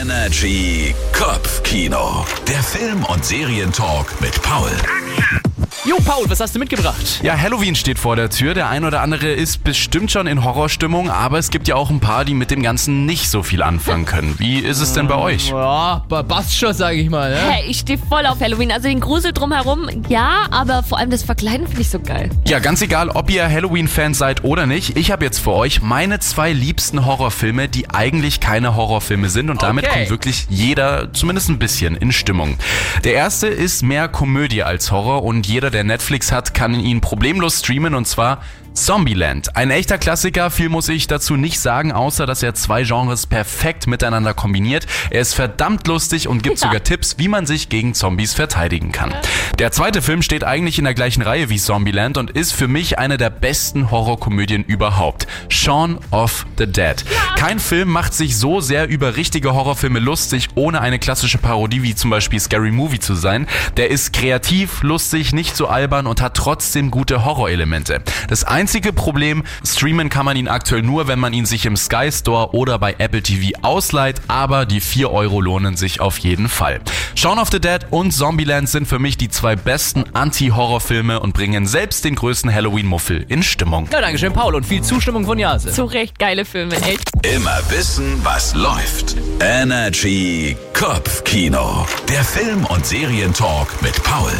Energy Kopfkino. Der Film- und Serientalk mit Paul. Paul, was hast du mitgebracht? Ja, Halloween steht vor der Tür. Der ein oder andere ist bestimmt schon in Horrorstimmung, aber es gibt ja auch ein paar, die mit dem Ganzen nicht so viel anfangen können. Wie ist es denn bei euch? Ja, passt schon, sag ich mal. Ne? Hey, ich stehe voll auf Halloween. Also den Grusel drumherum, ja, aber vor allem das Verkleiden finde ich so geil. Ja, ganz egal, ob ihr Halloween-Fans seid oder nicht. Ich habe jetzt für euch meine zwei liebsten Horrorfilme, die eigentlich keine Horrorfilme sind und damit Okay. kommt wirklich jeder zumindest ein bisschen in Stimmung. Der erste ist mehr Komödie als Horror und jeder, der Netflix hat, kann ihn problemlos streamen und zwar Zombieland. Ein echter Klassiker, viel muss ich dazu nicht sagen, außer dass er zwei Genres perfekt miteinander kombiniert. Er ist verdammt lustig und gibt Ja. sogar Tipps, wie man sich gegen Zombies verteidigen kann. Der zweite Film steht eigentlich in der gleichen Reihe wie Zombieland und ist für mich eine der besten Horrorkomödien überhaupt. Shaun of the Dead. Kein Film macht sich so sehr über richtige Horrorfilme lustig, ohne eine klassische Parodie wie zum Beispiel Scary Movie zu sein. Der ist kreativ, lustig, nicht so albern und hat trotzdem gute Horrorelemente. Das einzige Problem, streamen kann man ihn aktuell nur, wenn man ihn sich im Sky Store oder bei Apple TV ausleiht, aber die 4 Euro lohnen sich auf jeden Fall. Shaun of the Dead und Zombieland sind für mich die zwei besten Anti-Horrorfilme und bringen selbst den größten Halloween-Muffel in Stimmung. Na, danke schön, Paul. Und viel Zustimmung von Jase. Zu Recht geile Filme, echt. Immer wissen, was läuft. Energy Kopfkino. Der Film- und Serientalk mit Paul.